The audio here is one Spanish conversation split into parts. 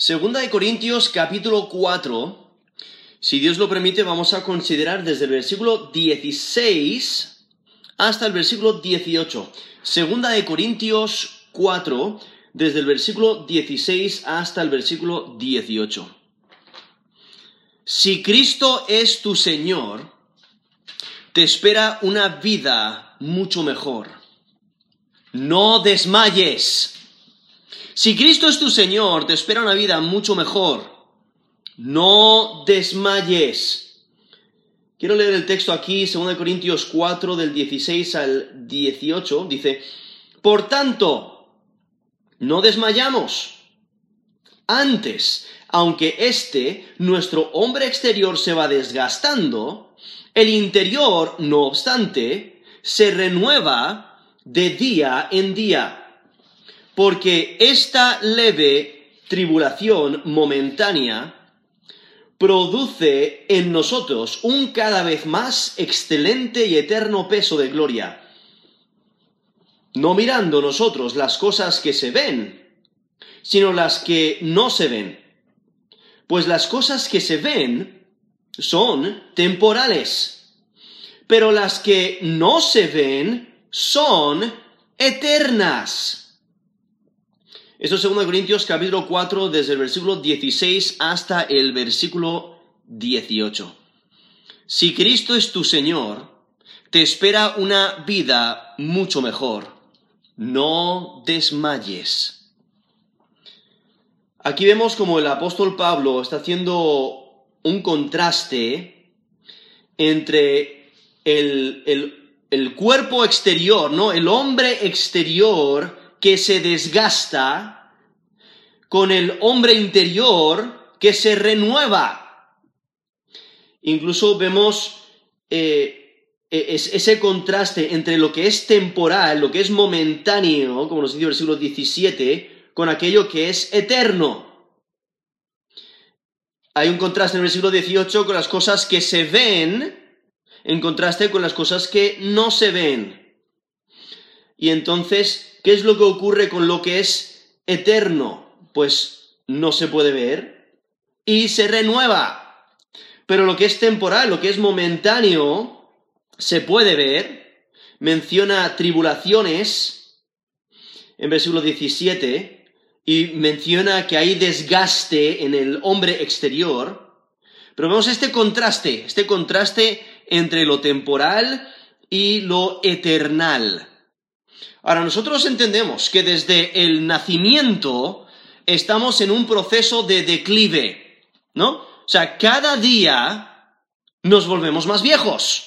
Segunda de Corintios capítulo 4. Si Dios lo permite, vamos a considerar desde el versículo 16 hasta el versículo 18. Segunda de Corintios 4, desde el versículo 16 hasta el versículo 18. Si Cristo es tu Señor, te espera una vida mucho mejor. No desmayes. Si Cristo es tu Señor, te espera una vida mucho mejor. No desmayes. Quiero leer el texto aquí, 2 Corintios 4, del 16 al 18. Dice, Por tanto, no desmayamos. Antes, aunque este, nuestro hombre exterior, se va desgastando, el interior, no obstante, se renueva de día en día, porque esta leve tribulación momentánea produce en nosotros un cada vez más excelente y eterno peso de gloria, no mirando nosotros las cosas que se ven, sino las que no se ven. Pues las cosas que se ven son temporales, pero las que no se ven son eternas. Esto es 2 Corintios capítulo 4 desde el versículo 16 hasta el versículo 18. Si Cristo es tu Señor, te espera una vida mucho mejor. No desmayes. Aquí vemos como el apóstol Pablo está haciendo un contraste entre el, cuerpo exterior, ¿no? El hombre exterior que se desgasta con el hombre interior que se renueva. Incluso vemos eh, e, ese contraste entre lo que es temporal, lo que es momentáneo, como nos dice el versículo 17, con aquello que es eterno. Hay un contraste en el versículo 18 con las cosas que se ven, en contraste con las cosas que no se ven. Y entonces, ¿qué es lo que ocurre con lo que es eterno? Pues no se puede ver y se renueva. Pero lo que es temporal, lo que es momentáneo, se puede ver. Menciona tribulaciones en versículo 17 y menciona que hay desgaste en el hombre exterior, pero vemos este contraste, este contraste entre lo temporal y lo eternal. Ahora, nosotros entendemos que desde el nacimiento estamos en un proceso de declive, ¿no? O sea, cada día nos volvemos más viejos.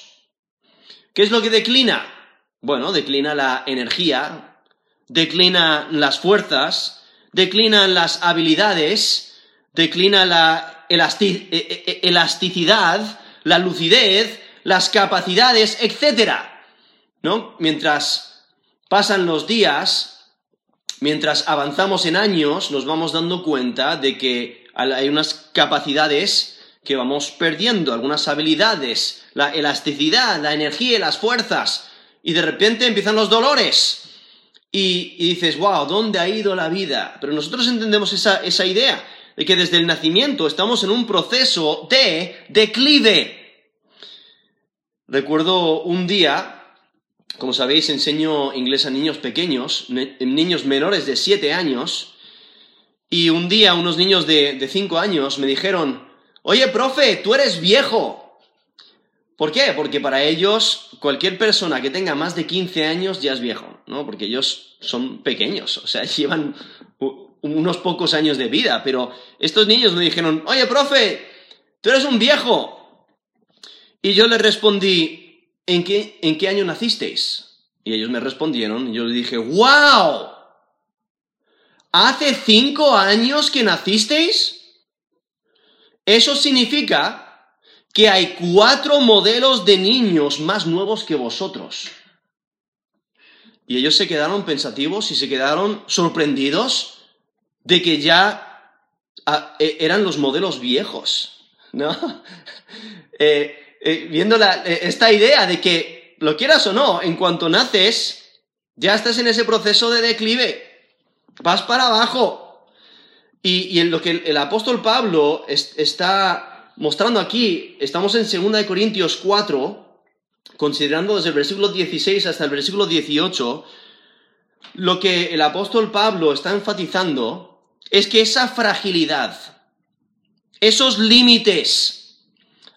¿Qué es lo que declina? Bueno, declina la energía, declina las fuerzas, declinan las habilidades, declina la e, e, e, elasticidad, la lucidez, las capacidades, etc. ¿No? Mientras pasan los días, mientras avanzamos en años, nos vamos dando cuenta de que hay unas capacidades que vamos perdiendo, algunas habilidades, la elasticidad, la energía y las fuerzas, y de repente empiezan los dolores y, dices, wow, ¿dónde ha ido la vida? Pero nosotros entendemos esa, esa idea de que desde el nacimiento estamos en un proceso de declive. Recuerdo un día, como sabéis, enseño inglés a niños pequeños, niños menores de 7 años, y un día unos niños de 5 años me dijeron, oye, profe, tú eres viejo. ¿Por qué? Porque para ellos cualquier persona que tenga más de 15 años ya es viejo, ¿no? Porque ellos son pequeños, o sea, llevan unos pocos años de vida, pero estos niños me dijeron, oye, profe, tú eres un viejo. Y yo les respondí, ¿en qué, en qué año nacisteis? Y ellos me respondieron, y yo les dije, ¡wow! ¿Hace cinco años que nacisteis? Eso significa que hay cuatro modelos de niños más nuevos que vosotros. Y ellos se quedaron pensativos y se quedaron sorprendidos de que ya ah, e, eran los modelos viejos, ¿no? Eh, eh, viendo eh, esta idea de que, lo quieras o no, en cuanto naces, ya estás en ese proceso de declive, vas para abajo. Y, en lo que el, apóstol Pablo está mostrando aquí, estamos en 2 Corintios 4, considerando desde el versículo 16 hasta el versículo 18, lo que el apóstol Pablo está enfatizando es que esa fragilidad, esos límites,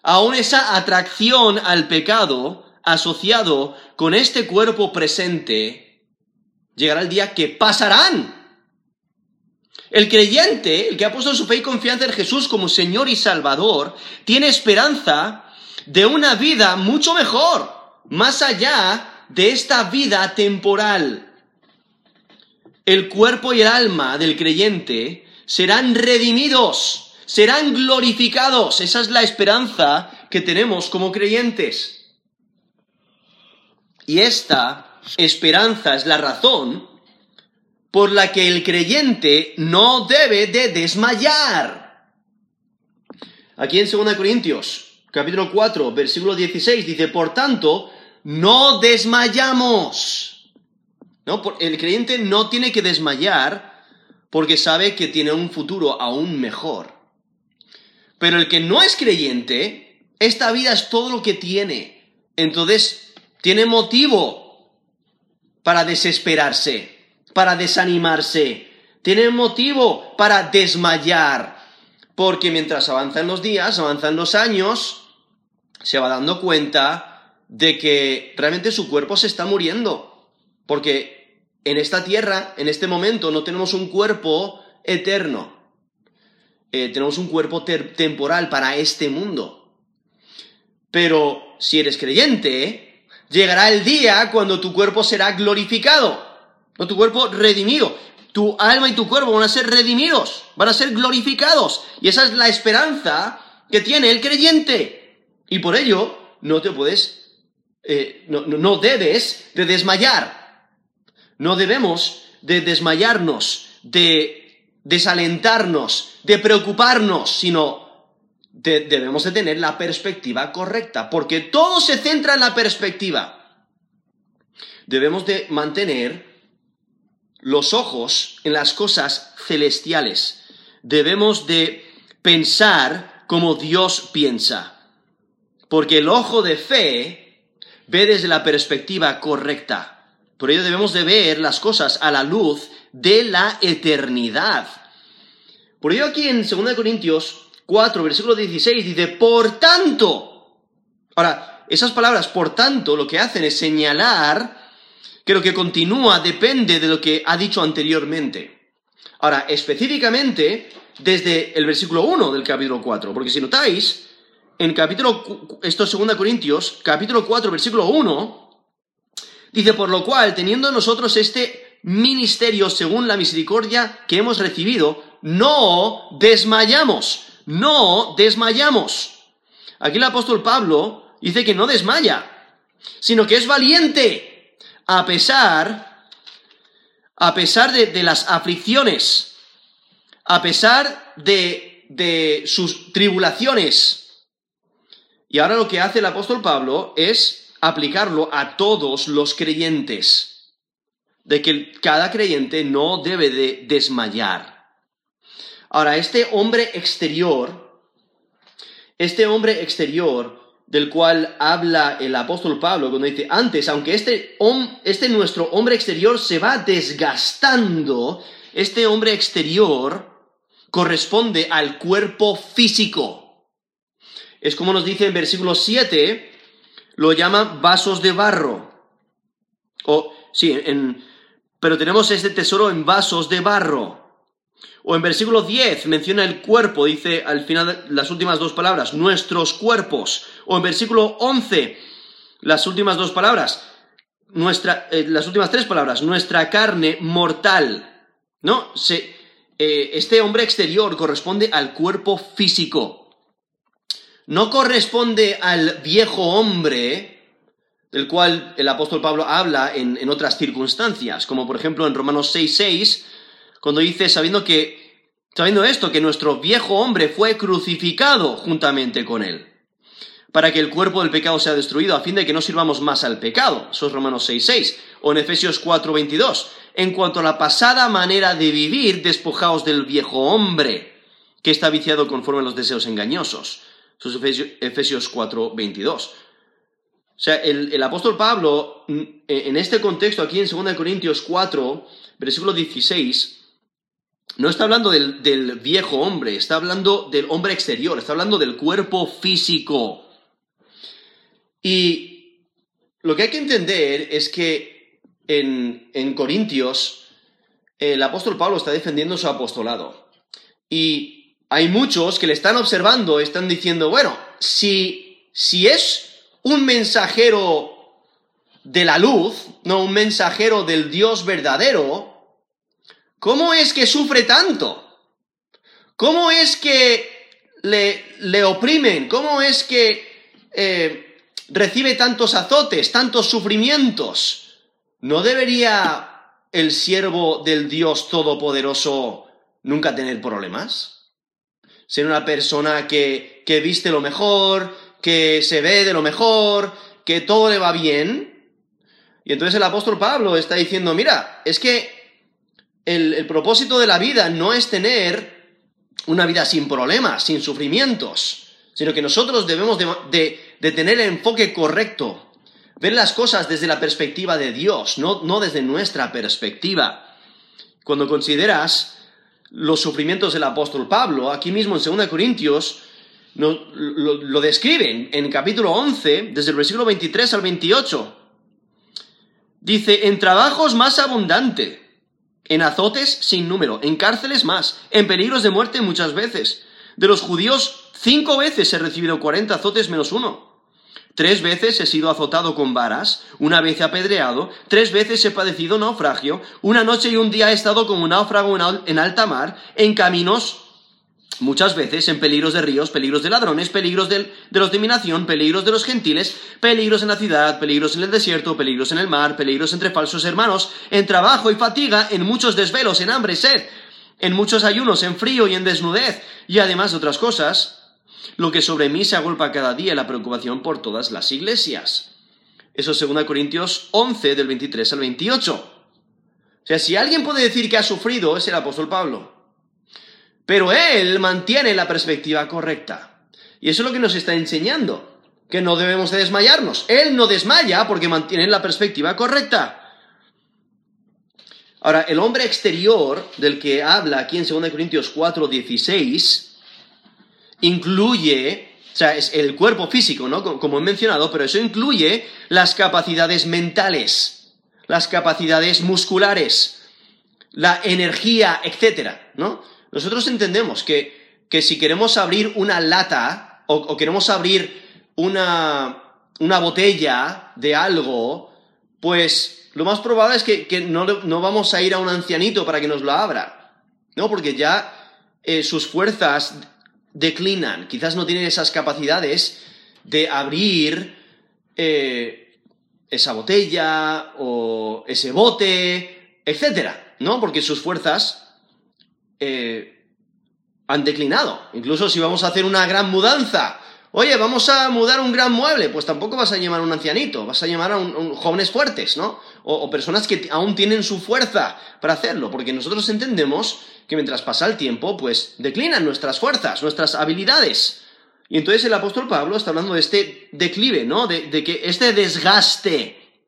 aún esa atracción al pecado asociado con este cuerpo presente, llegará el día que pasarán. El creyente, el que ha puesto su fe y confianza en Jesús como Señor y Salvador, tiene esperanza de una vida mucho mejor, más allá de esta vida temporal. El cuerpo y el alma del creyente serán redimidos, serán glorificados. Esa es la esperanza que tenemos como creyentes. Y esta esperanza es la razón por la que el creyente no debe de desmayar. Aquí en 2 Corintios, capítulo 4, versículo 16, dice, por tanto, no desmayamos. ¿No? El creyente no tiene que desmayar porque sabe que tiene un futuro aún mejor. Pero el que no es creyente, esta vida es todo lo que tiene. Entonces, tiene motivo para desesperarse para desanimarse, tienen motivo para desmayar, porque mientras avanzan los días, avanzan los años, se va dando cuenta de que realmente su cuerpo se está muriendo, porque en esta tierra, en este momento, no tenemos un cuerpo eterno, eh, tenemos un cuerpo temporal para este mundo. Pero si eres creyente, llegará el día cuando tu cuerpo será glorificado. Tu cuerpo redimido. Tu alma y tu cuerpo van a ser redimidos, van a ser glorificados. Y esa es la esperanza que tiene el creyente. Y por ello no te puedes, eh, no, no debes de desmayar. No debemos de desmayarnos, de desalentarnos, de preocuparnos, sino debemos de tener la perspectiva correcta, porque todo se centra en la perspectiva. Debemos de mantener los ojos en las cosas celestiales. Debemos de pensar como Dios piensa. Porque el ojo de fe ve desde la perspectiva correcta. Por ello debemos de ver las cosas a la luz de la eternidad. Por ello aquí en 2 Corintios 4, versículo 16 dice, por tanto. Ahora, esas palabras, por tanto, lo que hacen es señalar que lo que continúa depende de lo que ha dicho anteriormente. Ahora, específicamente desde el versículo 1 del capítulo 4, porque si notáis, en capítulo, esto es 2 Corintios, capítulo 4, versículo 1, dice, por lo cual, teniendo nosotros este ministerio según la misericordia que hemos recibido, no desmayamos, no desmayamos. Aquí el apóstol Pablo dice que no desmaya, sino que es valiente a pesar, a pesar de, las aflicciones, a pesar de, de sus tribulaciones. Y ahora lo que hace el apóstol Pablo es aplicarlo a todos los creyentes, de que cada creyente no debe de desmayar. Ahora, este hombre exterior, este hombre exterior del cual habla el apóstol Pablo cuando dice, antes, aunque este, este nuestro hombre exterior se va desgastando, este hombre exterior corresponde al cuerpo físico. Es como nos dice en versículo 7, lo llama vasos de barro. O, sí, en, pero tenemos este tesoro en vasos de barro. O en versículo 10 menciona el cuerpo, dice al final las últimas dos palabras, nuestros cuerpos. O en versículo 11, las últimas dos palabras, nuestra, eh, las últimas tres palabras, nuestra carne mortal. ¿No? Se, eh, este hombre exterior corresponde al cuerpo físico. No corresponde al viejo hombre del cual el apóstol Pablo habla en, en otras circunstancias, como por ejemplo en Romanos 6.6, cuando dice, sabiendo que, sabiendo esto, que nuestro viejo hombre fue crucificado juntamente con él, para que el cuerpo del pecado sea destruido, a fin de que no sirvamos más al pecado. Eso es Romanos 6.6. O en Efesios 4.22. en cuanto a la pasada manera de vivir, despojaos del viejo hombre, que está viciado conforme a los deseos engañosos. Eso es Efesios 4, 22. O sea, el, apóstol Pablo, mm, en este contexto, aquí en 2 Corintios 4, versículo 16, no está hablando del, del, viejo hombre, está hablando del hombre exterior, está hablando del cuerpo físico. Y lo que hay que entender es que en, Corintios, el apóstol Pablo está defendiendo su apostolado. Y hay muchos que le están observando, están diciendo, bueno, si, si es un mensajero de la luz, no un mensajero del Dios verdadero, ¿cómo es que sufre tanto? ¿Cómo es que le, le oprimen? ¿Cómo es que eh, recibe tantos azotes, tantos sufrimientos? ¿No debería el siervo del Dios Todopoderoso nunca tener problemas? Ser una persona que, que viste lo mejor, que se ve de lo mejor, que todo le va bien. Y entonces el apóstol Pablo está diciendo, mira, es que el, propósito de la vida no es tener una vida sin problemas, sin sufrimientos, sino que nosotros debemos de, tener el enfoque correcto ver las cosas desde la perspectiva de Dios, no, no desde nuestra perspectiva. Cuando consideras los sufrimientos del apóstol Pablo, aquí mismo en 2 Corintios, lo, describen en capítulo 11, desde el versículo 23 al 28. Dice, en trabajos más abundante, en azotes sin número, en cárceles más, en peligros de muerte muchas veces. De los judíos, cinco veces he recibido 40 azotes menos uno. Tres veces he sido azotado con varas, una vez apedreado, tres veces he padecido naufragio, una noche y un día he estado como un náufrago en alta mar, en caminos, muchas veces en peligros de ríos, peligros de ladrones, peligros de, de los de mi peligros de los gentiles, peligros en la ciudad, peligros en el desierto, peligros en el mar, peligros entre falsos hermanos, en trabajo y fatiga, en muchos desvelos, en hambre sed, en muchos ayunos, en frío y en desnudez, y además de otras cosas, lo que sobre mí se agolpa cada día la preocupación por todas las iglesias. Eso es 2 Corintios 11 del 23 al 28. O sea, si alguien puede decir que ha sufrido es el apóstol Pablo. Pero él mantiene la perspectiva correcta. Y eso es lo que nos está enseñando, que no debemos de desmayarnos. Él no desmaya porque mantiene la perspectiva correcta. Ahora, el hombre exterior del que habla aquí en 2 Corintios 4, 16, incluye, o sea, es el cuerpo físico, ¿no? Como he mencionado, pero eso incluye las capacidades mentales, las capacidades musculares, la energía, etcétera, ¿no? Nosotros entendemos que, que si queremos abrir una lata o, queremos abrir una, una, botella de algo, pues lo más probable es que, que no, no, vamos a ir a un ancianito para que nos lo abra, ¿no? Porque ya eh, sus fuerzas declinan, quizás no tienen esas capacidades de abrir eh, esa botella o ese bote, etcétera, ¿no? Porque sus fuerzas eh, han declinado. Incluso si vamos a hacer una gran mudanza, oye, vamos a mudar un gran mueble, pues tampoco vas a llamar a un ancianito, vas a llamar a jóvenes fuertes, ¿no? o personas que aún tienen su fuerza para hacerlo, porque nosotros entendemos que mientras pasa el tiempo, pues declinan nuestras fuerzas, nuestras habilidades. Y entonces el apóstol Pablo está hablando de este declive, ¿no? De, que este desgaste.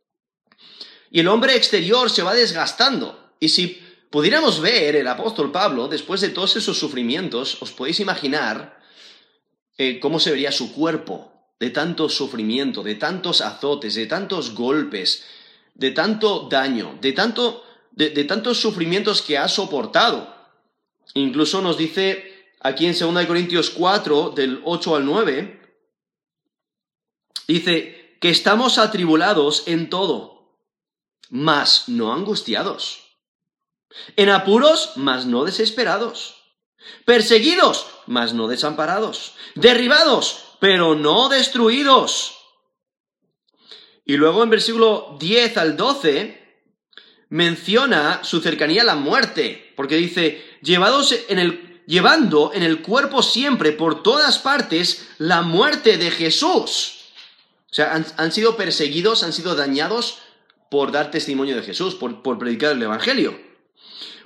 Y el hombre exterior se va desgastando. Y si pudiéramos ver el apóstol Pablo, después de todos esos sufrimientos, os podéis imaginar eh, cómo se vería su cuerpo de tanto sufrimiento, de tantos azotes, de tantos golpes, de tanto daño, de, tanto, de tantos sufrimientos que ha soportado. Incluso nos dice aquí en 2 Corintios 4, del 8 al 9, dice que estamos atribulados en todo, mas no angustiados. En apuros, mas no desesperados. Perseguidos, mas no desamparados. Derribados, pero no destruidos. Y luego en versículo 10 al 12 menciona su cercanía a la muerte, porque dice, llevados en el, llevando en el cuerpo siempre por todas partes la muerte de Jesús. O sea, han, sido perseguidos, han sido dañados por dar testimonio de Jesús, por, por predicar el Evangelio.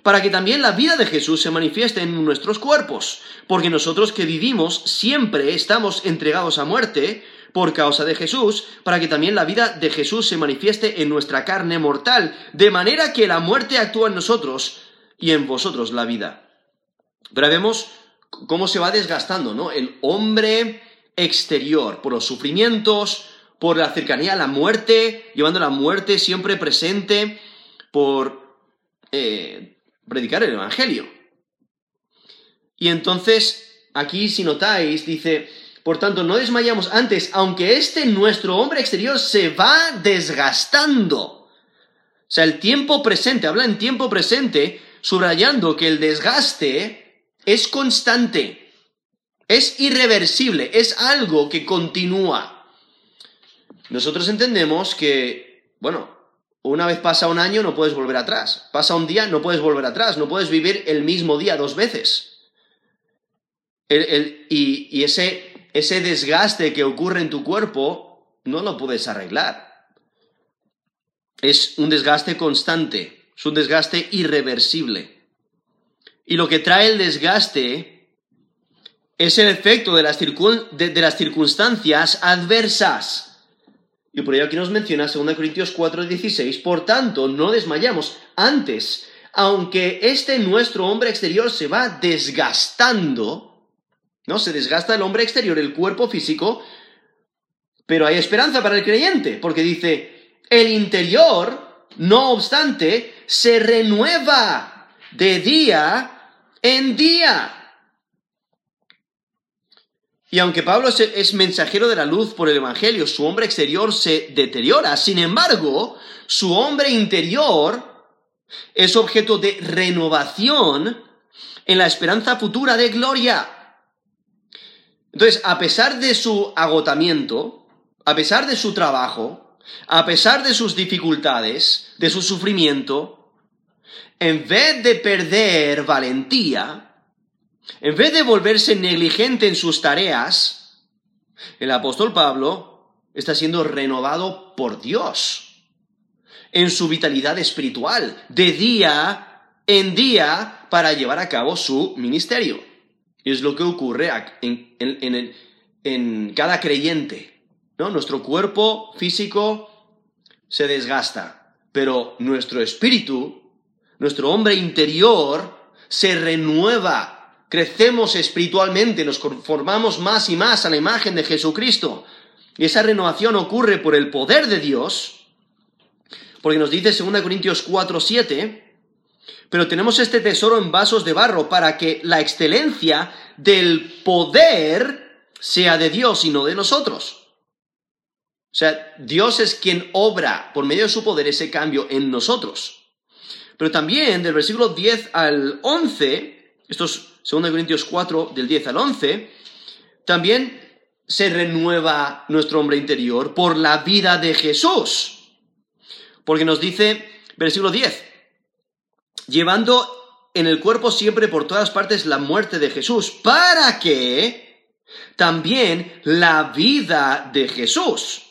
Para que también la vida de Jesús se manifieste en nuestros cuerpos, porque nosotros que vivimos siempre estamos entregados a muerte por causa de Jesús, para que también la vida de Jesús se manifieste en nuestra carne mortal, de manera que la muerte actúa en nosotros y en vosotros la vida. Pero vemos cómo se va desgastando, ¿no? El hombre exterior, por los sufrimientos, por la cercanía a la muerte, llevando la muerte siempre presente, por eh, predicar el Evangelio. Y entonces, aquí si notáis, dice, por tanto, no desmayamos antes, aunque este nuestro hombre exterior se va desgastando. O sea, el tiempo presente, habla en tiempo presente, subrayando que el desgaste es constante, es irreversible, es algo que continúa. Nosotros entendemos que, bueno, una vez pasa un año no puedes volver atrás, pasa un día no puedes volver atrás, no puedes vivir el mismo día dos veces. y, ese desgaste que ocurre en tu cuerpo no lo puedes arreglar. Es un desgaste constante, es un desgaste irreversible. Y lo que trae el desgaste es el efecto de, las circunstancias adversas. Y por ello aquí nos menciona 2 Corintios 4:16, por tanto, no desmayamos. Antes, aunque este nuestro hombre exterior se va desgastando, ¿no? Se desgasta el hombre exterior, el cuerpo físico, pero hay esperanza para el creyente, porque dice, el interior, no obstante, se renueva de día en día. Y aunque Pablo es mensajero de la luz por el Evangelio, su hombre exterior se deteriora. Sin embargo, su hombre interior es objeto de renovación en la esperanza futura de gloria. Entonces, a pesar de su agotamiento, a pesar de su trabajo, a pesar de sus dificultades, de su sufrimiento, en vez de perder valentía, en vez de volverse negligente en sus tareas, el apóstol Pablo está siendo renovado por Dios en su vitalidad espiritual, de día en día, para llevar a cabo su ministerio. Es lo que ocurre en, cada creyente. ¿no? Nuestro cuerpo físico se desgasta, pero nuestro espíritu, nuestro hombre interior, se renueva. Crecemos espiritualmente, nos conformamos más y más a la imagen de Jesucristo. Y esa renovación ocurre por el poder de Dios, porque nos dice 2 Corintios 4, 7, pero tenemos este tesoro en vasos de barro para que la excelencia del poder sea de Dios y no de nosotros. O sea, Dios es quien obra por medio de su poder ese cambio en nosotros. Pero también del versículo 10 al 11, esto es 2 Corintios 4, del 10 al 11, también se renueva nuestro hombre interior por la vida de Jesús. Porque nos dice, versículo 10, llevando en el cuerpo siempre por todas partes la muerte de Jesús, para que también la vida de Jesús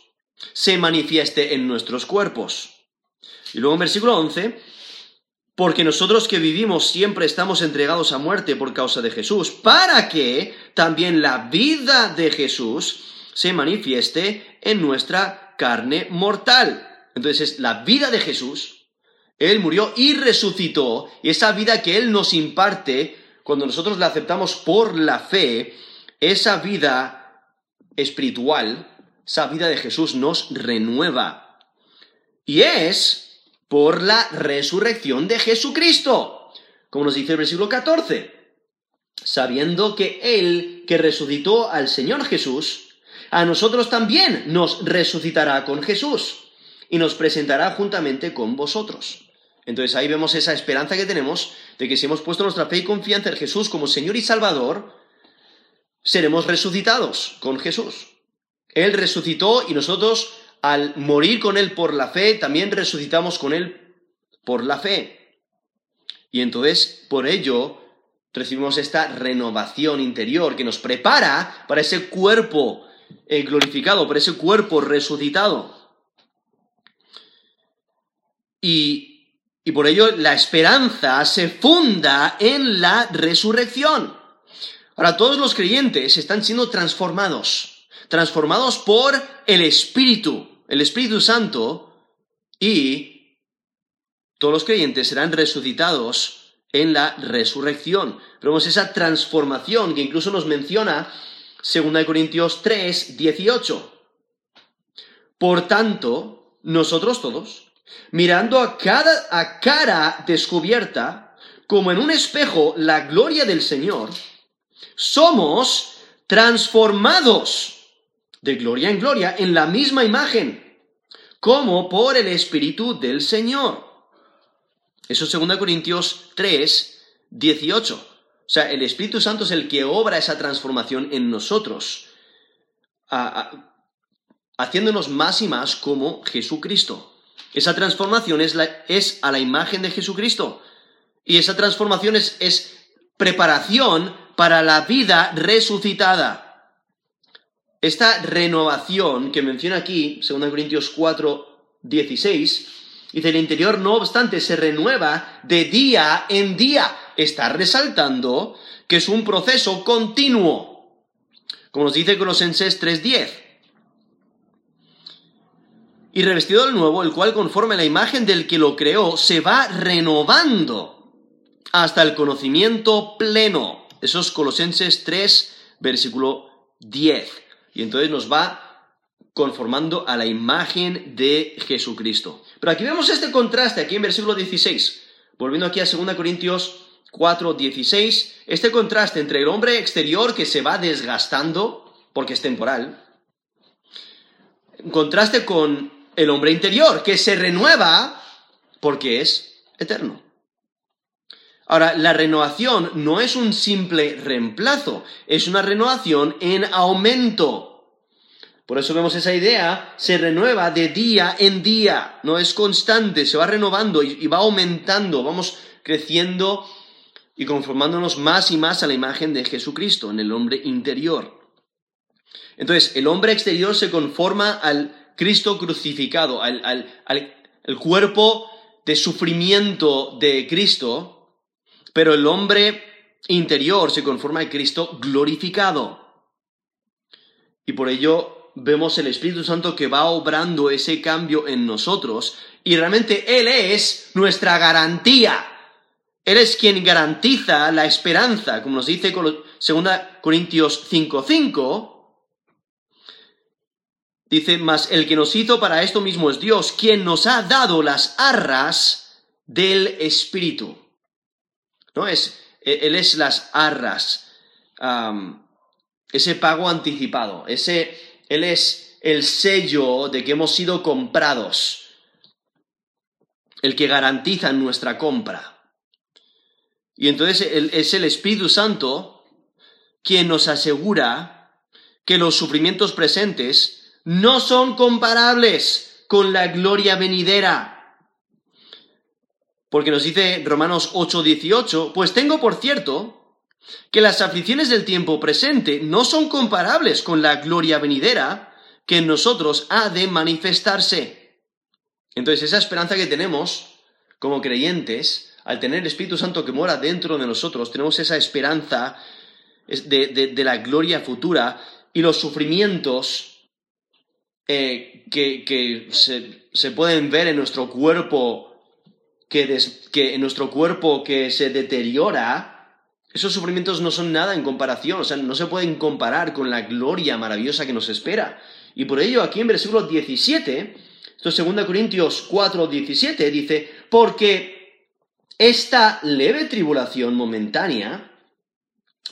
se manifieste en nuestros cuerpos. Y luego en versículo 11, porque nosotros que vivimos siempre estamos entregados a muerte por causa de Jesús, para que también la vida de Jesús se manifieste en nuestra carne mortal. Entonces es la vida de Jesús él murió y resucitó, y esa vida que Él nos imparte, cuando nosotros la aceptamos por la fe, esa vida espiritual, esa vida de Jesús nos renueva. Y es por la resurrección de Jesucristo, como nos dice el versículo 14, sabiendo que Él que resucitó al Señor Jesús, a nosotros también nos resucitará con Jesús y nos presentará juntamente con vosotros. Entonces ahí vemos esa esperanza que tenemos de que si hemos puesto nuestra fe y confianza en Jesús como Señor y Salvador, seremos resucitados con Jesús. Él resucitó y nosotros al morir con Él por la fe, también resucitamos con Él por la fe. Y entonces, por ello, recibimos esta renovación interior que nos prepara para ese cuerpo eh, glorificado, para ese cuerpo resucitado. Y, y por ello la esperanza se funda en la resurrección. Ahora, todos los creyentes están siendo transformados, transformados por el Espíritu, el Espíritu Santo, y todos los creyentes serán resucitados en la resurrección. Vemos esa transformación que incluso nos menciona 2 Corintios 3, 18. Por tanto, nosotros todos, mirando a, cada, a cara descubierta, como en un espejo, la gloria del Señor, somos transformados de gloria en gloria en la misma imagen, como por el Espíritu del Señor. Eso es 2 Corintios 3, 18. O sea, el Espíritu Santo es el que obra esa transformación en nosotros, haciéndonos más y más como Jesucristo. Esa transformación es, es, a la imagen de Jesucristo. Y esa transformación es, es preparación para la vida resucitada. Esta renovación que menciona aquí, 2 Corintios 4, 16, dice, el interior no obstante se renueva de día en día. Está resaltando que es un proceso continuo, como nos dice Colosenses 3.10. Y revestido del nuevo, el cual conforme a la imagen del que lo creó, se va renovando hasta el conocimiento pleno eso es Colosenses 3, versículo 10. Y entonces nos va conformando a la imagen de Jesucristo. Pero aquí vemos este contraste, aquí en versículo 16. Volviendo aquí a 2 Corintios 4, 16. Este contraste entre el hombre exterior que se va desgastando, porque es temporal, en contraste con el hombre interior que se renueva porque es eterno. Ahora, la renovación no es un simple reemplazo, es una renovación en aumento. Por eso vemos esa idea, se renueva de día en día, no es constante, se va renovando y, va aumentando, vamos creciendo y conformándonos más y más a la imagen de Jesucristo en el hombre interior. Entonces, el hombre exterior se conforma al Cristo crucificado, al, al cuerpo de sufrimiento de Cristo, pero el hombre interior se conforma a Cristo glorificado. Y por ello vemos el Espíritu Santo que va obrando ese cambio en nosotros y realmente Él es nuestra garantía. Él es quien garantiza la esperanza, como nos dice 2 Corintios 5:5. Dice, mas el que nos hizo para esto mismo es Dios, quien nos ha dado las arras del Espíritu. ¿No? Es, e, él es las arras, ese pago anticipado, ese, Él es el sello de que hemos sido comprados, el que garantiza nuestra compra. Y entonces es el Espíritu Santo quien nos asegura que los sufrimientos presentes no son comparables con la gloria venidera. Porque nos dice Romanos 8:18, pues tengo por cierto que las aflicciones del tiempo presente no son comparables con la gloria venidera que en nosotros ha de manifestarse. Entonces esa esperanza que tenemos como creyentes, al tener el Espíritu Santo que mora dentro de nosotros, tenemos esa esperanza de, la gloria futura y los sufrimientos eh, que, se, se pueden ver en nuestro cuerpo que, en nuestro cuerpo que se deteriora, esos sufrimientos no son nada en comparación, o sea, no se pueden comparar con la gloria maravillosa que nos espera. Y por ello, aquí en versículo 17, esto es 2 Corintios 4, 17, dice, porque esta leve tribulación momentánea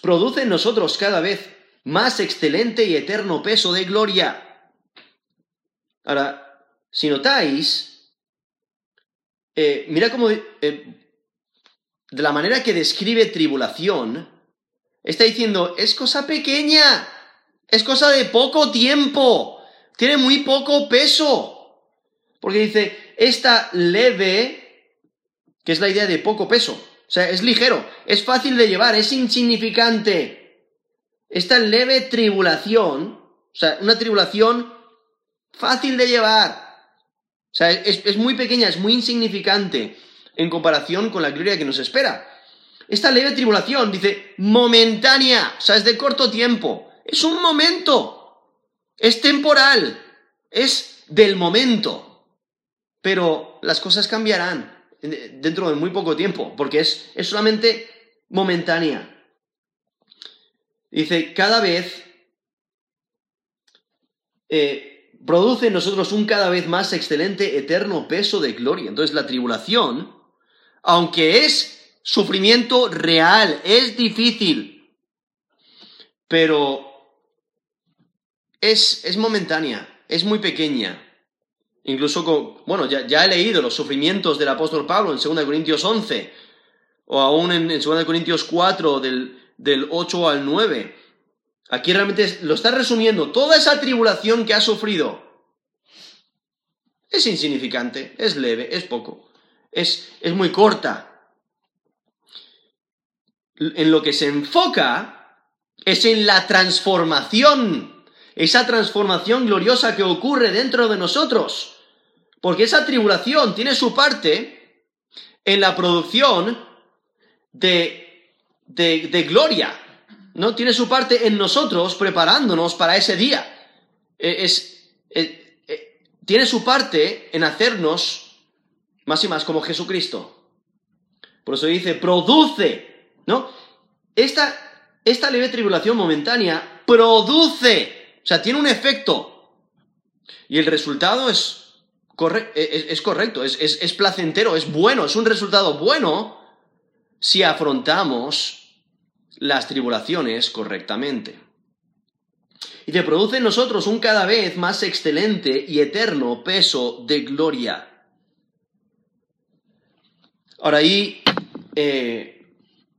produce en nosotros cada vez más excelente y eterno peso de gloria. Ahora, si notáis, eh, mira cómo, eh, de la manera que describe tribulación, está diciendo, es cosa pequeña, es cosa de poco tiempo, tiene muy poco peso. Porque dice, esta leve, que es la idea de poco peso, o sea, es ligero, es fácil de llevar, es insignificante. Esta leve tribulación, o sea, una tribulación fácil de llevar, O sea, es, muy pequeña, es muy insignificante en comparación con la gloria que nos espera. Esta leve tribulación dice momentánea, o sea, es de corto tiempo. Es un momento. Es temporal. Es del momento. Pero las cosas cambiarán dentro de muy poco tiempo, porque es, es solamente momentánea. Dice, cada vez eh, produce en nosotros un cada vez más excelente, eterno peso de gloria. Entonces la tribulación, aunque es sufrimiento real, es difícil, pero es, es momentánea, es muy pequeña. Incluso, con, bueno, ya, he leído los sufrimientos del apóstol Pablo en 2 Corintios 11, o aún en, 2 Corintios 4, del, del 8 al 9. Aquí realmente lo está resumiendo. Toda esa tribulación que ha sufrido es insignificante, es leve, es poco, es, es muy corta. En lo que se enfoca es en la transformación, esa transformación gloriosa que ocurre dentro de nosotros. Porque esa tribulación tiene su parte en la producción de, de, gloria, ¿no? Tiene su parte en nosotros preparándonos para ese día. E, es, e, e, tiene su parte en hacernos más y más como Jesucristo. Por eso dice, produce, ¿no? Esta, esta leve tribulación momentánea produce, o sea, tiene un efecto. Y el resultado es es, correcto, es, placentero, es bueno, es un resultado bueno si afrontamos las tribulaciones correctamente. Y te produce en nosotros un cada vez más excelente y eterno peso de gloria. Ahora ahí, eh,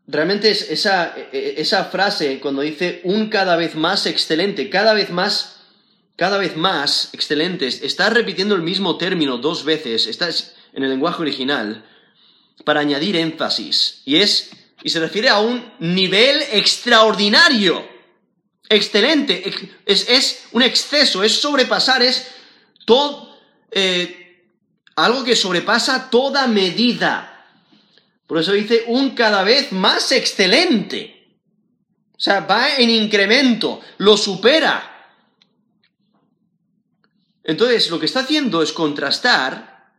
realmente es esa, e, esa frase cuando dice un cada vez más excelente, cada vez más cada vez más excelentes, está repitiendo el mismo término dos veces, está en el lenguaje original, para añadir énfasis. Y es, y se refiere a un nivel extraordinario, excelente, es, un exceso, es sobrepasar, es todo, eh, algo que sobrepasa toda medida. Por eso dice un cada vez más excelente. O sea, va en incremento, lo supera. Entonces, lo que está haciendo es contrastar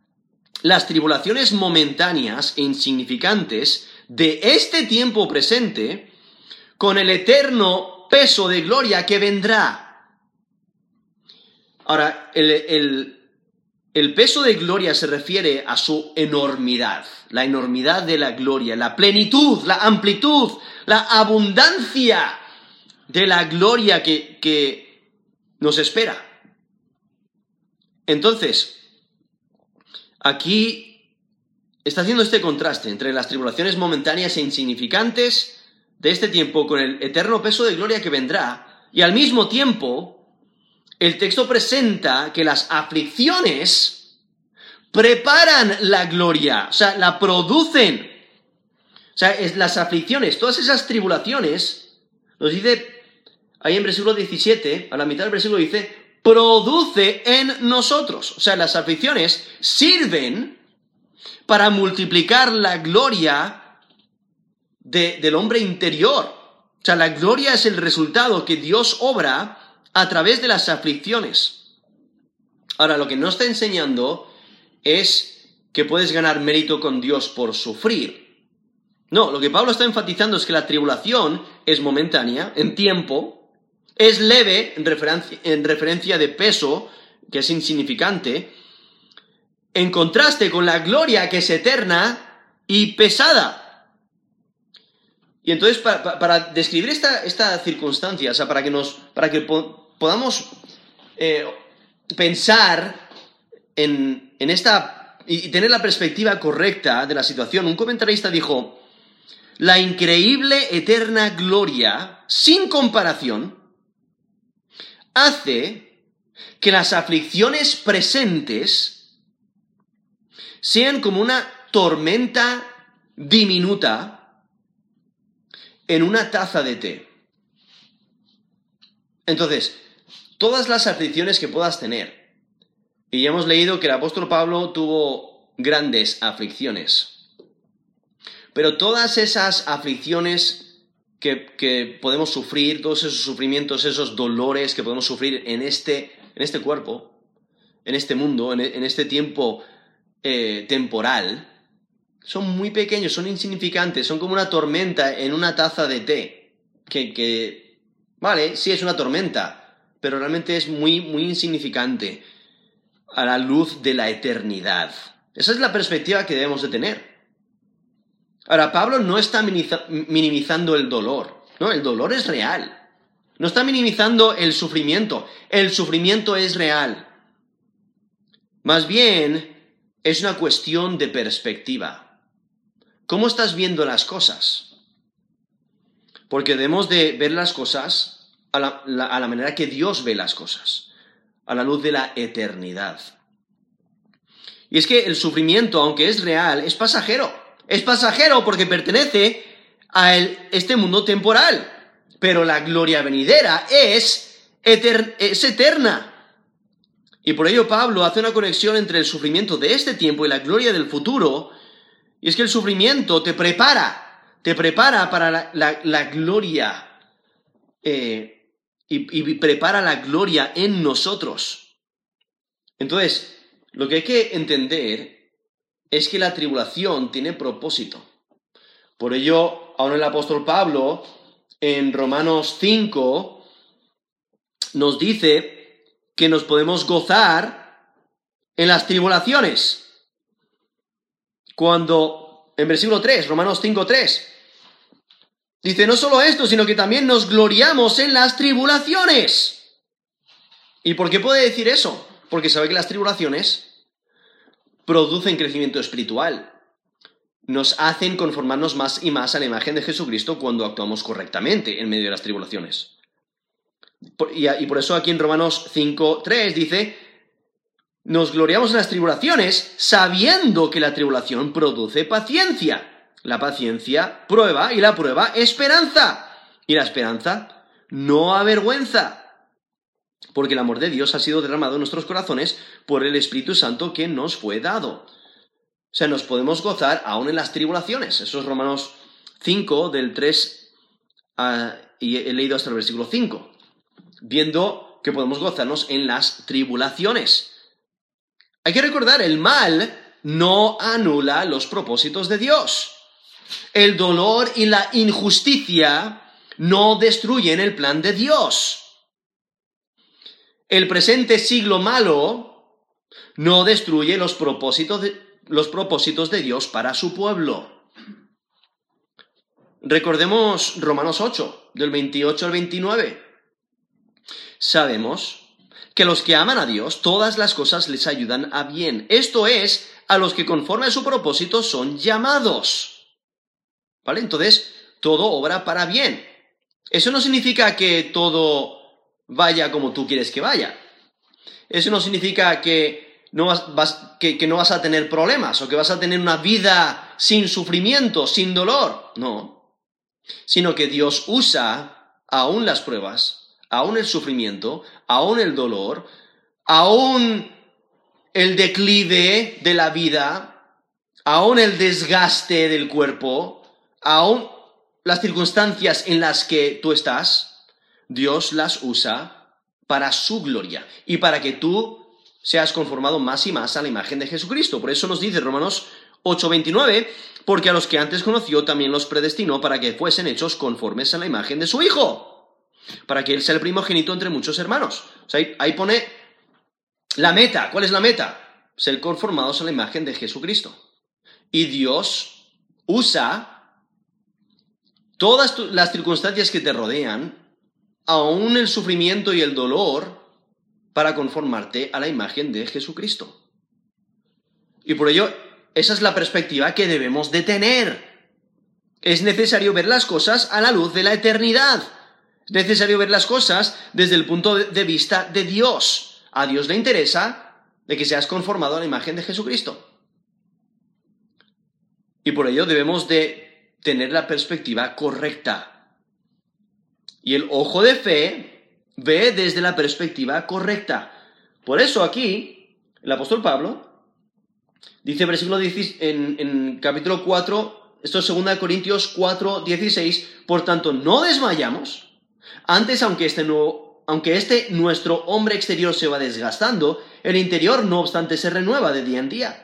las tribulaciones momentáneas e insignificantes de este tiempo presente con el eterno peso de gloria que vendrá. Ahora, el, el, peso de gloria se refiere a su enormidad, la enormidad de la gloria, la plenitud, la amplitud, la abundancia de la gloria que, que nos espera. Entonces, aquí está haciendo este contraste entre las tribulaciones momentáneas e insignificantes de este tiempo con el eterno peso de gloria que vendrá, y al mismo tiempo, el texto presenta que las aflicciones preparan la gloria, o sea, la producen. O sea, las aflicciones, todas esas tribulaciones, nos dice ahí en versículo 17, a la mitad del versículo dice, produce en nosotros. O sea, las aflicciones sirven para multiplicar la gloria del hombre interior. O sea, la gloria es el resultado que Dios obra a través de las aflicciones. Ahora, lo que no está enseñando es que puedes ganar mérito con Dios por sufrir. No, lo que Pablo está enfatizando es que la tribulación es momentánea, en tiempo, es leve en referencia, de peso, que es insignificante, en contraste con la gloria que es eterna y pesada. Y entonces, para, describir esta, esta, circunstancia, o sea, para que, nos, para que podamos eh, pensar en, en esta y tener la perspectiva correcta de la situación, un comentarista dijo, la increíble eterna gloria, sin comparación, hace que las aflicciones presentes sean como una tormenta diminuta en una taza de té. Entonces, todas las aflicciones que puedas tener, Y ya hemos leído que el apóstol Pablo tuvo grandes aflicciones. Pero todas esas aflicciones que, podemos sufrir, todos esos sufrimientos, esos dolores que podemos sufrir en este, en este cuerpo, en este mundo, en, este tiempo eh, temporal, son muy pequeños, son insignificantes, son como una tormenta en una taza de té. Que, que, vale, sí es una tormenta, pero realmente es muy, muy insignificante a la luz de la eternidad. Esa es la perspectiva que debemos de tener. Ahora, Pablo no está minimizando el dolor, ¿no? El dolor es real. No está minimizando el sufrimiento. El sufrimiento es real. Más bien, es una cuestión de perspectiva. ¿Cómo estás viendo las cosas? Porque debemos de ver las cosas a la, manera que Dios ve las cosas a la luz de la eternidad. Y es que el sufrimiento, aunque es real, es pasajero. Es pasajero porque pertenece a este mundo temporal. Pero la gloria venidera es eterna. Y por ello Pablo hace una conexión entre el sufrimiento de este tiempo y la gloria del futuro. Y es que el sufrimiento te prepara, te prepara para la, gloria eh, y, prepara la gloria en nosotros. Entonces, lo que hay que entender es que la tribulación tiene propósito. Por ello, aún el apóstol Pablo, en Romanos 5, nos dice que nos podemos gozar en las tribulaciones. Cuando, en versículo 3, Romanos 5, 3, Dice, no solo esto, sino que también nos gloriamos en las tribulaciones. ¿Y por qué puede decir eso? Porque sabe que las tribulaciones producen crecimiento espiritual. Nos hacen conformarnos más y más a la imagen de Jesucristo cuando actuamos correctamente en medio de las tribulaciones. Y por eso aquí en Romanos 5, 3 dice, nos gloriamos en las tribulaciones sabiendo que la tribulación produce paciencia la paciencia, prueba, y la prueba, esperanza. Y la esperanza, no avergüenza. Porque el amor de Dios ha sido derramado en nuestros corazones por el Espíritu Santo que nos fue dado. O sea, nos podemos gozar aún en las tribulaciones. Eso es Romanos 5, del 3, y he leído hasta el versículo 5. Viendo que podemos gozarnos en las tribulaciones. Hay que recordar, el mal no anula los propósitos de Dios. El dolor y la injusticia no destruyen el plan de Dios. El presente siglo malo no destruye los propósitos de, los propósitos de Dios para su pueblo. Recordemos Romanos 8, del 28 al 29. Sabemos que los que aman a Dios, todas las cosas les ayudan a bien. Esto es, a los que conforme a su propósito son llamados. ¿Vale? Entonces, todo obra para bien. Eso no significa que todo vaya como tú quieres que vaya. Eso no significa que, no vas a tener problemas o que vas a tener una vida sin sufrimiento, sin dolor. No. Sino que Dios usa aún las pruebas, aún el sufrimiento, aún el dolor, aún el declive de la vida, aún el desgaste del cuerpo, aún las circunstancias en las que tú estás, Dios las usa para su gloria y para que tú seas conformado más y más a la imagen de Jesucristo. Por eso nos dice Romanos 8:29, porque a los que antes conoció también los predestinó para que fuesen hechos conformes a la imagen de su Hijo, para que Él sea el primogénito entre muchos hermanos. O sea, ahí, pone la meta. ¿Cuál es la meta? Ser conformados a la imagen de Jesucristo. Y Dios usa todas las circunstancias que te rodean, aún el sufrimiento y el dolor, para conformarte a la imagen de Jesucristo. Y por ello, esa es la perspectiva que debemos de tener. Es necesario ver las cosas a la luz de la eternidad. Es necesario ver las cosas desde el punto de vista de Dios. A Dios le interesa de que seas conformado a la imagen de Jesucristo. Y por ello debemos de tener la perspectiva correcta. Y el ojo de fe ve desde la perspectiva correcta. Por eso aquí El apóstol Pablo dice versículo 10, en, en capítulo 4, esto es 2 Corintios 4, 16, por tanto no desmayamos, antes aunque este, no, aunque este nuestro hombre exterior se va desgastando, el interior no obstante se renueva de día en día.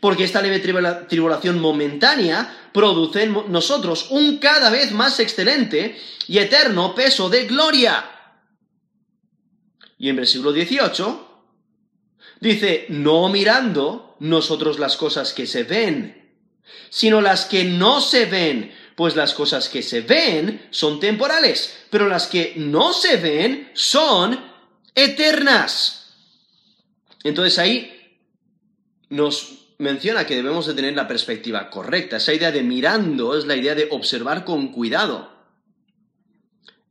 Porque esta leve tribulación momentánea produce en nosotros un cada vez más excelente y eterno peso de gloria. Y en versículo 18 dice, no mirando nosotros las cosas que se ven, sino las que no se ven, pues las cosas que se ven son temporales, pero las que no se ven son eternas. Entonces ahí nos menciona que debemos de tener la perspectiva correcta. Esa idea de mirando es la idea de observar con cuidado.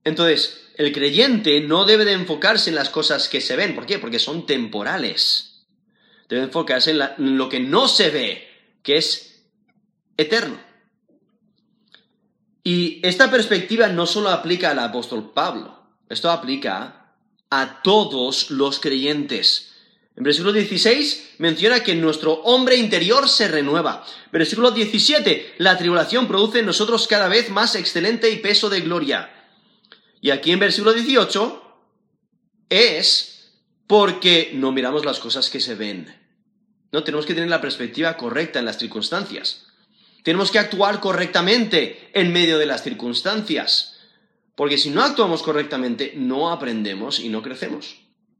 Entonces, el creyente no debe de enfocarse en las cosas que se ven. ¿Por qué? Porque son temporales. Debe enfocarse en, en lo que no se ve, que es eterno. Y esta perspectiva no solo aplica al apóstol Pablo, esto aplica a todos los creyentes. En versículo 16 menciona que nuestro hombre interior se renueva. Versículo 17, la tribulación produce en nosotros cada vez más excelente y peso de gloria. Y aquí en versículo 18 es porque no miramos las cosas que se ven. No tenemos que tener la perspectiva correcta en las circunstancias. Tenemos que actuar correctamente en medio de las circunstancias. Porque si no actuamos correctamente, no aprendemos y no crecemos.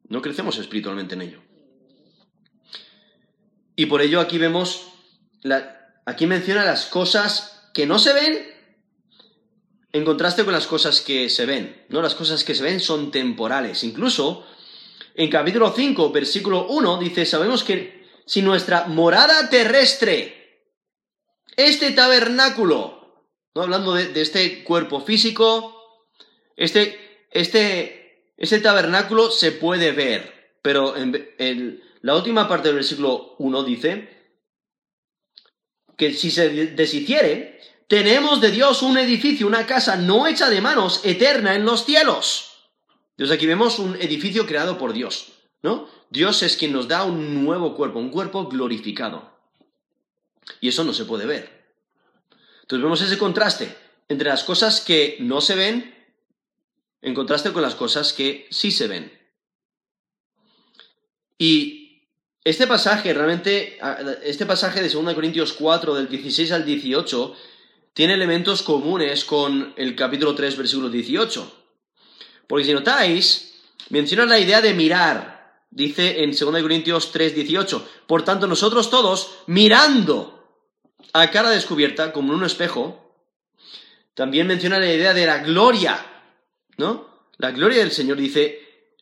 No crecemos espiritualmente en ello. Y por ello aquí vemos, aquí menciona las cosas que no se ven en contraste con las cosas que se ven. ¿no? Las cosas que se ven son temporales. Incluso en capítulo 5, versículo 1, dice, sabemos que si nuestra morada terrestre, este tabernáculo, ¿no? hablando de, este cuerpo físico, este, este, este tabernáculo se puede ver, pero en, la última parte del versículo 1 dice que si se deshiciere, tenemos de Dios un edificio, una casa no hecha de manos, eterna en los cielos. Entonces aquí vemos un edificio creado por Dios, ¿no? Dios es quien nos da un nuevo cuerpo, un cuerpo glorificado. Y eso no se puede ver. Entonces vemos ese contraste entre las cosas que no se ven en contraste con las cosas que sí se ven. Y este pasaje realmente, este pasaje de 2 Corintios 4, del 16 al 18, tiene elementos comunes con el capítulo 3, versículo 18. Porque si notáis, menciona la idea de mirar. Dice en 2 Corintios 3, 18. Por tanto, nosotros todos, mirando a cara descubierta, como en un espejo, también menciona la idea de la gloria, ¿no? La gloria del Señor dice,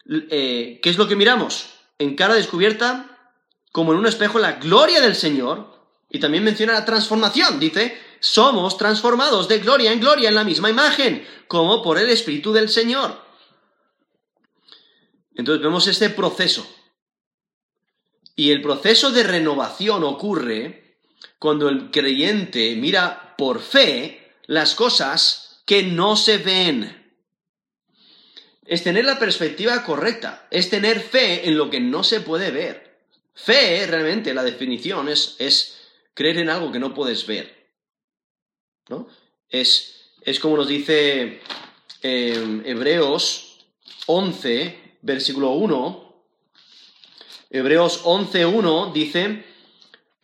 eh, ¿qué es lo que miramos? En cara descubierta, como en un espejo la gloria del Señor, y también menciona la transformación, dice, somos transformados de gloria en gloria en la misma imagen, como por el Espíritu del Señor. Entonces vemos este proceso. Y el proceso de renovación ocurre cuando el creyente mira por fe las cosas que no se ven. Es tener la perspectiva correcta, es tener fe en lo que no se puede ver. Fe, realmente, la definición es, es creer en algo que no puedes ver. ¿no? Es, es como nos dice eh, Hebreos 11, versículo 1. Hebreos 11, 1 dice,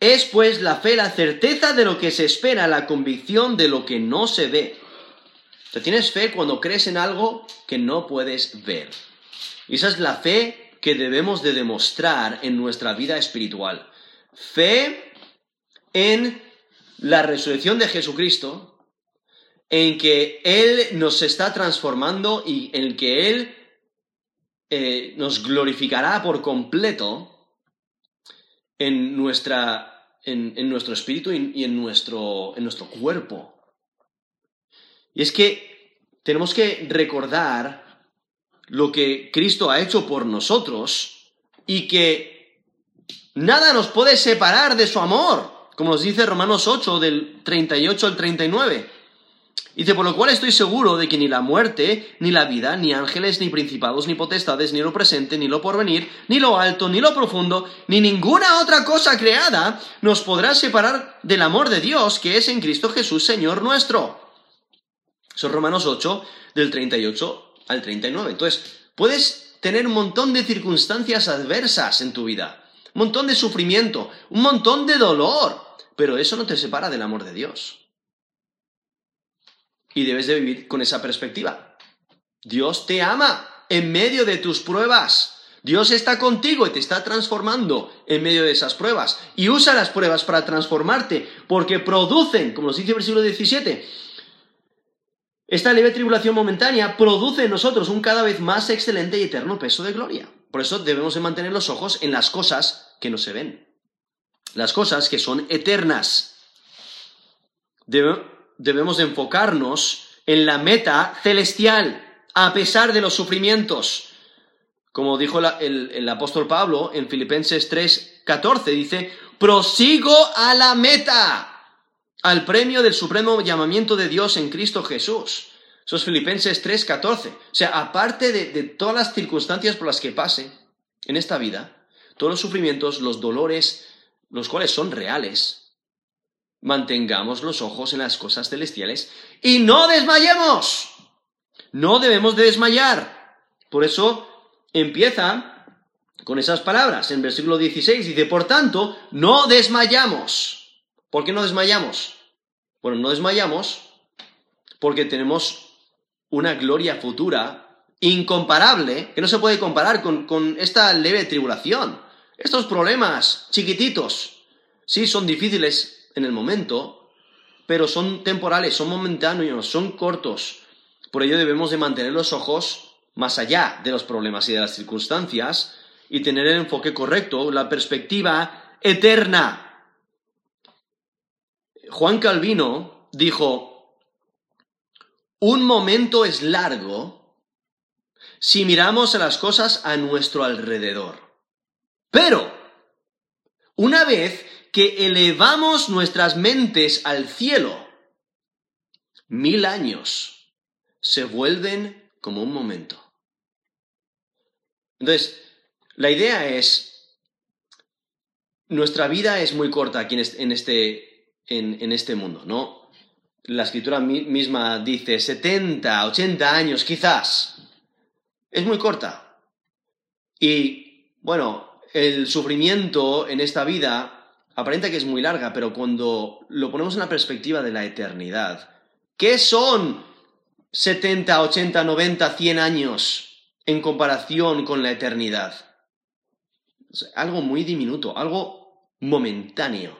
es pues la fe la certeza de lo que se espera, la convicción de lo que no se ve. Te tienes fe cuando crees en algo que no puedes ver. Y esa es la fe que debemos de demostrar en nuestra vida espiritual. Fe en la resurrección de Jesucristo, en que Él nos está transformando y en que Él eh, nos glorificará por completo en, nuestra, en, nuestro espíritu y, en, nuestro, en nuestro cuerpo. Y es que tenemos que recordar lo que Cristo ha hecho por nosotros y que nada nos puede separar de su amor, como nos dice Romanos 8 del 38 al 39. Dice, por lo cual estoy seguro de que ni la muerte, ni la vida, ni ángeles, ni principados, ni potestades, ni lo presente, ni lo porvenir, ni lo alto, ni lo profundo, ni ninguna otra cosa creada nos podrá separar del amor de Dios que es en Cristo Jesús, Señor nuestro. Son Romanos 8, del 38 al 39. Entonces, puedes tener un montón de circunstancias adversas en tu vida, un montón de sufrimiento, un montón de dolor, pero eso no te separa del amor de Dios. Y debes de vivir con esa perspectiva. Dios te ama en medio de tus pruebas. Dios está contigo y te está transformando en medio de esas pruebas. Y usa las pruebas para transformarte, porque producen, como nos dice el versículo 17, esta leve tribulación momentánea produce en nosotros un cada vez más excelente y eterno peso de gloria. Por eso debemos de mantener los ojos en las cosas que no se ven. Las cosas que son eternas. Debemos de enfocarnos en la meta celestial, a pesar de los sufrimientos. Como dijo el, apóstol Pablo en Filipenses 3, 14, dice, prosigo a la meta al premio del supremo llamamiento de Dios en Cristo Jesús. Eso es Filipenses 3:14. O sea, aparte de, todas las circunstancias por las que pase en esta vida, todos los sufrimientos, los dolores, los cuales son reales, mantengamos los ojos en las cosas celestiales y no desmayemos. No debemos de desmayar. Por eso empieza con esas palabras. En versículo 16 dice, por tanto, no desmayamos. ¿Por qué no desmayamos? Bueno, no desmayamos porque tenemos una gloria futura incomparable, que no se puede comparar con, esta leve tribulación. Estos problemas chiquititos, sí, son difíciles en el momento, pero son temporales, son momentáneos, son cortos. Por ello debemos de mantener los ojos más allá de los problemas y de las circunstancias y tener el enfoque correcto, la perspectiva eterna Juan Calvino dijo, un momento es largo si miramos a las cosas a nuestro alrededor. Pero, una vez que elevamos nuestras mentes al cielo, mil años se vuelven como un momento. Entonces, la idea es, nuestra vida es muy corta aquí en este, en, este mundo, ¿no? La escritura misma dice 70, 80 años quizás. Es muy corta. Y bueno, el sufrimiento en esta vida aparenta que es muy larga, pero cuando lo ponemos en la perspectiva de la eternidad, ¿qué son 70, 80, 90, 100 años en comparación con la eternidad? algo muy diminuto, algo momentáneo.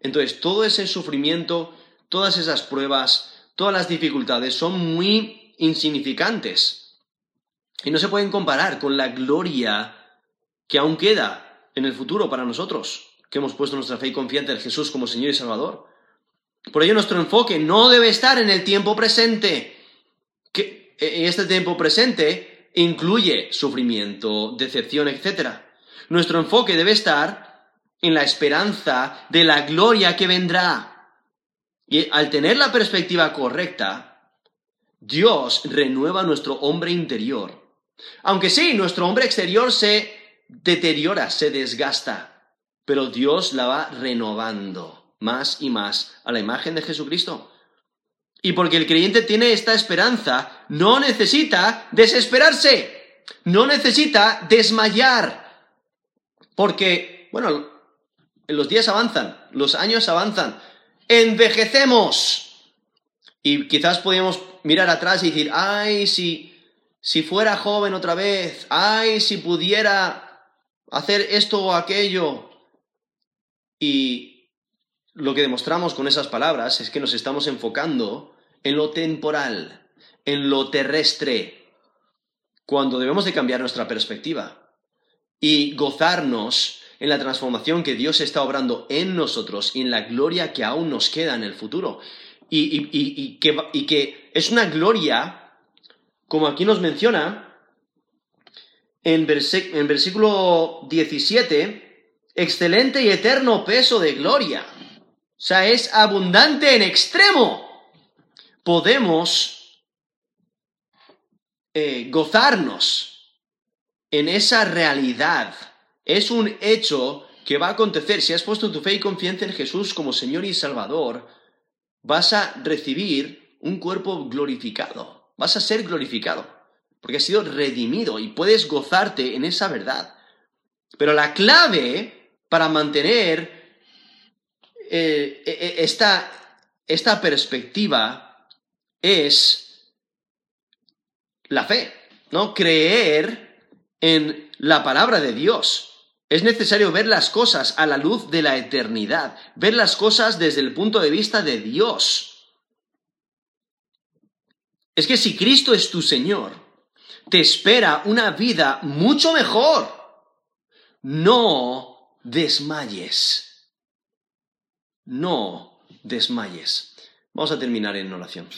Entonces, todo ese sufrimiento, todas esas pruebas, todas las dificultades son muy insignificantes y no se pueden comparar con la gloria que aún queda en el futuro para nosotros, que hemos puesto nuestra fe y confianza en Jesús como Señor y Salvador. Por ello nuestro enfoque no debe estar en el tiempo presente, que este tiempo presente incluye sufrimiento, decepción, etc. Nuestro enfoque debe estar en la esperanza de la gloria que vendrá. Y al tener la perspectiva correcta, Dios renueva nuestro hombre interior. Aunque sí, nuestro hombre exterior se deteriora, se desgasta, pero Dios la va renovando más y más a la imagen de Jesucristo. Y porque el creyente tiene esta esperanza, no necesita desesperarse, no necesita desmayar, porque, bueno, los días avanzan, los años avanzan, envejecemos. Y quizás podríamos mirar atrás y decir, ay, si, si fuera joven otra vez, ay, si pudiera hacer esto o aquello. Y lo que demostramos con esas palabras es que nos estamos enfocando en lo temporal, en lo terrestre, cuando debemos de cambiar nuestra perspectiva y gozarnos en la transformación que Dios está obrando en nosotros y en la gloria que aún nos queda en el futuro. Y, que, es una gloria, como aquí nos menciona, en, en versículo 17, excelente y eterno peso de gloria. O sea, es abundante en extremo. podemos eh, gozarnos en esa realidad. Es un hecho que va a acontecer. Si has puesto tu fe y confianza en Jesús como Señor y Salvador, vas a recibir un cuerpo glorificado. Vas a ser glorificado, porque has sido redimido y puedes gozarte en esa verdad. Pero la clave para mantener eh, e, e, esta, esta perspectiva es la fe, ¿no? Creer en la palabra de Dios. Es necesario ver las cosas a la luz de la eternidad, ver las cosas desde el punto de vista de Dios. Es que si Cristo es tu Señor, te espera una vida mucho mejor. No desmayes. No desmayes. Vamos a terminar en oración.